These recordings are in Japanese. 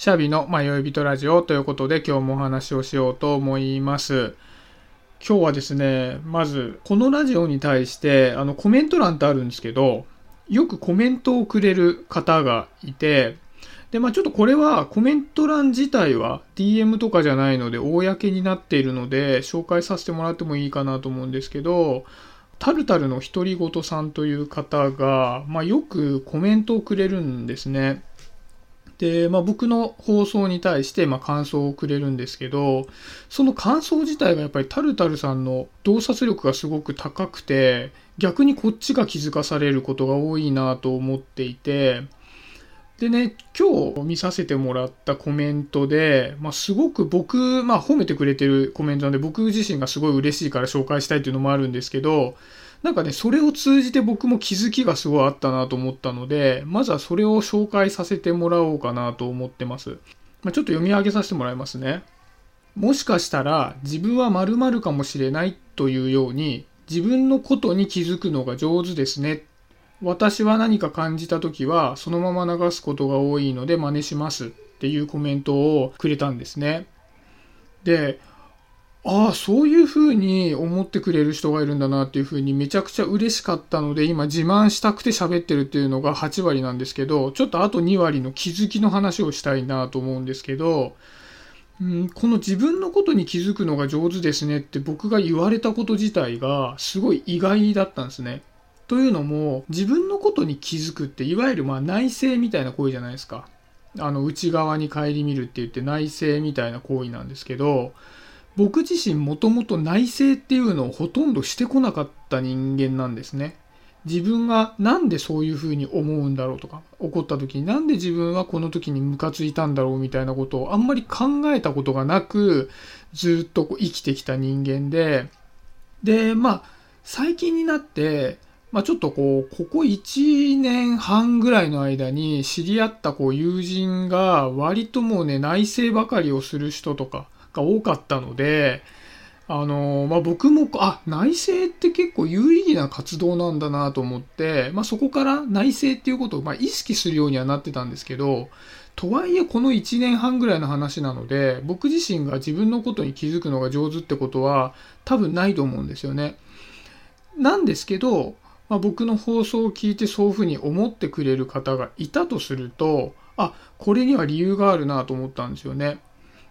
シャビの迷い人ラジオということで今日もお話をしようと思います。今日はですね、まずこのラジオに対してあのコメント欄ってあるんですけど、よくコメントをくれる方がいて、で、まあちょっとこれはコメント欄自体は DM とかじゃないので公になっているので紹介させてもらってもいいかなと思うんですけど、タルタルの独り言さんという方が、まあ、よくコメントをくれるんですね。で、まあ、僕の放送に対して、ま感想をくれるんですけど、その感想自体がやっぱりタルタルさんの洞察力がすごく高くて、逆にこっちが気づかされることが多いなと思っていて、でね、今日見させてもらったコメントで、まあ、すごく僕、まあ、褒めてくれてるコメントなんで、僕自身がすごい嬉しいから紹介したいっていうのもあるんですけど、なんかね、それを通じて僕も気づきがすごいあったなと思ったので、まずはそれを紹介させてもらおうかなと思ってます。まあ、ちょっと読み上げさせてもらいますね。もしかしたら自分は〇〇かもしれないというように、自分のことに気づくのが上手ですね私は何か感じた時はそのまま流すことが多いので真似しますっていうコメントをくれたんですね。で、ああ、そういうふうに思ってくれる人がいるんだなっていうふうにめちゃくちゃ嬉しかったので今自慢したくて喋ってるっていうのが8割なんですけど、ちょっとあと2割の気づきの話をしたいなと思うんですけど、うん、この自分のことに気づくのが上手ですねって僕が言われたこと自体がすごい意外だったんですね。というのも、自分のことに気づくって、いわゆるまあ内省みたいな行為じゃないですか。あの、内側に顧みるって言って内省みたいな行為なんですけど、僕自身もともと内省っていうのをほとんどしてこなかった人間なんですね。自分がなんでそういうふうに思うんだろうとか、怒った時になんで自分はこの時にムカついたんだろうみたいなことをあんまり考えたことがなく、ずっと生きてきた人間で、で、まあ、最近になって、まあ、ちょっとこう、ここ1年半ぐらいの間に知り合ったこう友人が割ともうね、内政ばかりをする人とかが多かったので、あのまあ、僕も、あ、内政って結構有意義な活動なんだなと思って、まあ、そこから内政っていうことをま意識するようにはなってたんですけど、とはいえこの1年半ぐらいの話なので、僕自身が自分のことに気づくのが上手ってことは多分ないと思うんですよね。なんですけど、まあ、僕の放送を聞いてそういうふうに思ってくれる方がいたとすると、あ、これには理由があるなと思ったんですよね。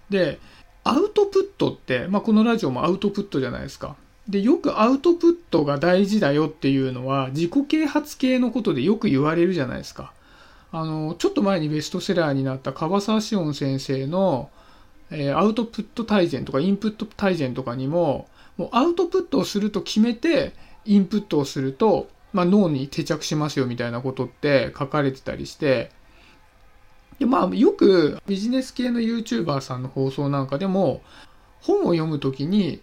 で、アウトプットって、まあ、このラジオもアウトプットじゃないですか。で、よくアウトプットが大事だよっていうのは自己啓発系のことでよく言われるじゃないですか。あの、ちょっと前にベストセラーになった樺沢志音先生の、えー、アウトプット大全とかインプット大全とかにも、もうアウトプットをすると決めて、インプットをすると、まあ、脳に定着しますよみたいなことって書かれてたりして、でまあ、よくビジネス系の YouTuber さんの放送なんかでも、本を読むときに、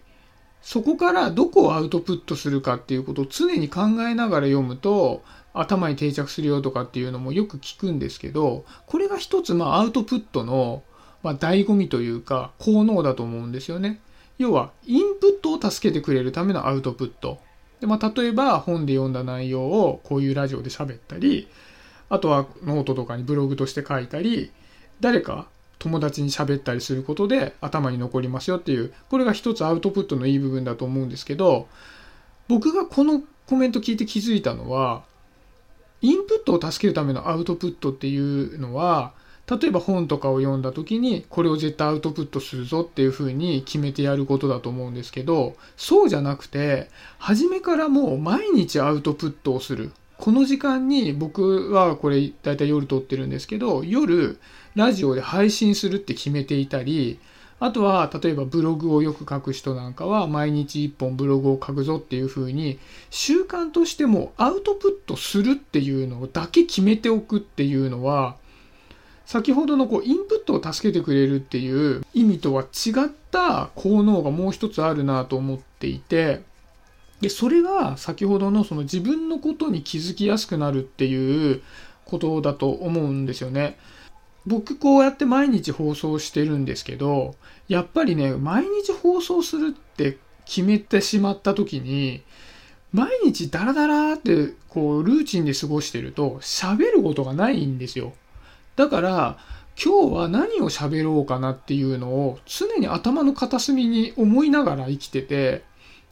そこからどこをアウトプットするかっていうことを常に考えながら読むと、頭に定着するよとかっていうのもよく聞くんですけど、これが一つ、まあ、アウトプットの、まあ、醍醐味というか、効能だと思うんですよね。要は、インプットを助けてくれるためのアウトプット。で、まあ、例えば本で読んだ内容をこういうラジオで喋ったり、あとはノートとかにブログとして書いたり、誰か友達に喋ったりすることで頭に残りますよっていう、これが一つアウトプットのいい部分だと思うんですけど、僕がこのコメント聞いて気づいたのは、インプットを助けるためのアウトプットっていうのは、例えば本とかを読んだ時にこれを絶対アウトプットするぞっていうふうに決めてやることだと思うんですけどそうじゃなくて初めからもう毎日アウトプットをする。この時間に僕はこれ大体夜撮ってるんですけど夜ラジオで配信するって決めていたりあとは例えばブログをよく書く人なんかは毎日1本ブログを書くぞっていうふうに習慣としてもアウトプットするっていうのだけ決めておくっていうのは先ほどのこうインプットを助けてくれるっていう意味とは違った効能がもう一つあるなと思っていて、で、それが先ほどのその自分のことに気づきやすくなるっていうことだと思うんですよね。僕こうやって毎日放送してるんですけど、やっぱりね、毎日放送するって決めてしまった時に、毎日ダラダラってこうルーチンで過ごしてると喋ることがないんですよ。だから、今日は何を喋ろうかなっていうのを常に頭の片隅に思いながら生きてて、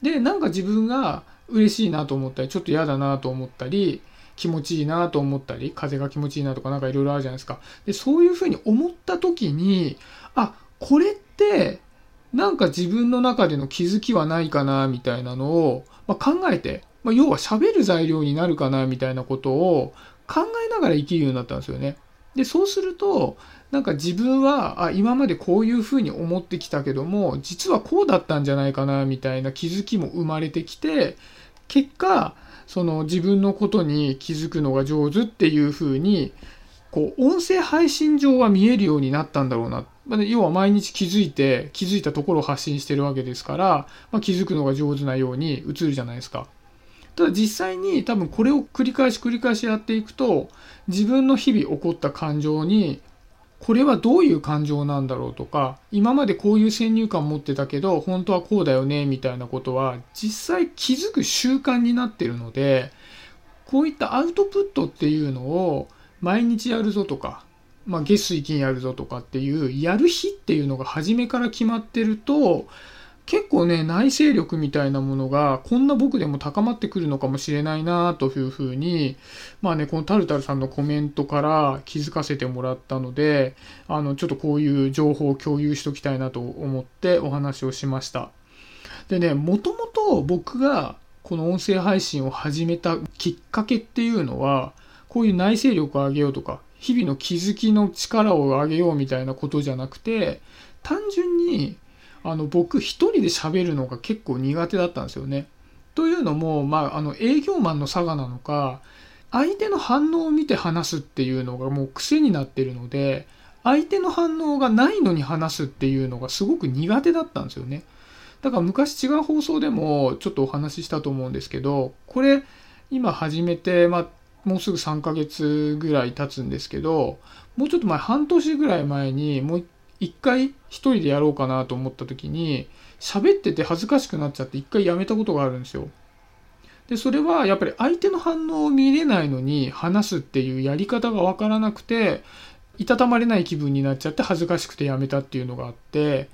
で、なんか自分が嬉しいなと思ったり、ちょっと嫌だなと思ったり、気持ちいいなと思ったり、風が気持ちいいなとかなんかいろいろあるじゃないですか。で、そういうふうに思った時に、あ、これってなんか自分の中での気づきはないかなみたいなのを、まあ、考えて、まあ、要は喋る材料になるかなみたいなことを考えながら生きるようになったんですよね。で、そうすると、なんか自分は、あ、今までこういうふうに思ってきたけども、実はこうだったんじゃないかなみたいな気づきも生まれてきて、結果、その自分のことに気づくのが上手っていうふうに、こう、音声配信上は見えるようになったんだろうな。まあ、要は毎日気づいて、気づいたところを発信してるわけですから、まあ、気づくのが上手なように映るじゃないですか。ただ実際に多分これを繰り返し繰り返しやっていくと、自分の日々起こった感情に、これはどういう感情なんだろうとか、今までこういう先入観持ってたけど、本当はこうだよね、みたいなことは、実際気づく習慣になってるので、こういったアウトプットっていうのを毎日やるぞとか、まあ、月水金やるぞとかっていうやる日っていうのが初めから決まってると結構ね内省力みたいなものがこんな僕でも高まってくるのかもしれないなというふうにまあねこのタルタルさんのコメントから気づかせてもらったのであのちょっとこういう情報を共有しときたいなと思ってお話をしました。でねもともと僕がこの音声配信を始めたきっかけっていうのはこういう内省力を上げようとか日々の気づきの力を上げようみたいなことじゃなくて単純にあの僕一人で喋るのが結構苦手だったんですよね。というのも、まあ、あの営業マンの差がなのか相手の反応を見て話すっていうのがもう癖になってるので相手の反応がないのに話すっていうのがすごく苦手だったんですよね。だから昔違う放送でもちょっとお話ししたと思うんですけどこれ今始めて、まあ、もうすぐ3ヶ月ぐらい経つんですけど、もうちょっと前、半年ぐらい前に、もう一回一人でやろうかなと思った時に、喋ってて恥ずかしくなっちゃって一回やめたことがあるんですよ。で、それはやっぱり相手の反応を見れないのに話すっていうやり方がわからなくて、いたたまれない気分になっちゃって恥ずかしくてやめたっていうのがあって、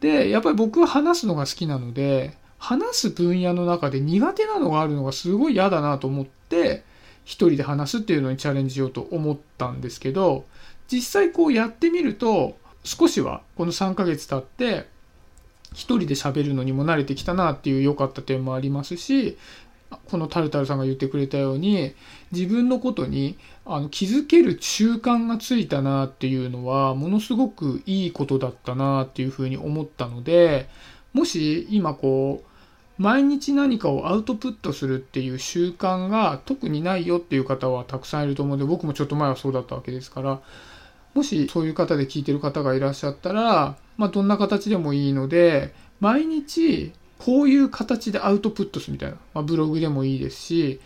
で、やっぱり僕は話すのが好きなので、話す分野の中で苦手なのがあるのがすごい嫌だなと思って、一人で話すっていうのにチャレンジしようと思ったんですけど実際こうやってみると少しはこの3ヶ月経って一人で喋るのにも慣れてきたなっていう良かった点もありますしこのタルタルさんが言ってくれたように自分のことにあの気づける習慣がついたなっていうのはものすごくいいことだったなっていうふうに思ったのでもし今こう毎日何かをアウトプットするっていう習慣が特にないよっていう方はたくさんいると思うんで、僕もちょっと前はそうだったわけですから、もしそういう方で聞いてる方がいらっしゃったら、まあどんな形でもいいので、毎日こういう形でアウトプットするみたいな、まあ、ブログでもいいですし、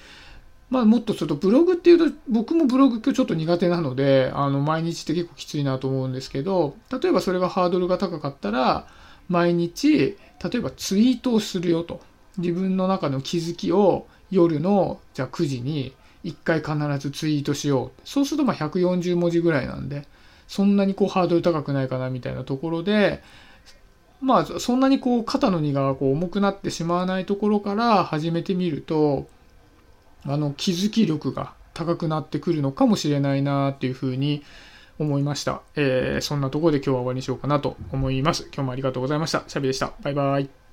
まあもっとするとブログっていうと、僕もブログ今日ちょっと苦手なので、あの毎日って結構きついなと思うんですけど、例えばそれがハードルが高かったら、毎日例えばツイートをするよと。自分の中の気づきを夜のじゃあ9時に1回必ずツイートしよう。そうするとまあ140文字ぐらいなんでそんなにこうハードル高くないかなみたいなところでまあそんなにこう肩の荷がこう重くなってしまわないところから始めてみるとあの気づき力が高くなってくるのかもしれないなっていうふうに思いました。えー、そんなところで今日は終わりにしようかなと思います。今日もありがとうございました。シャビでした。バイバイ。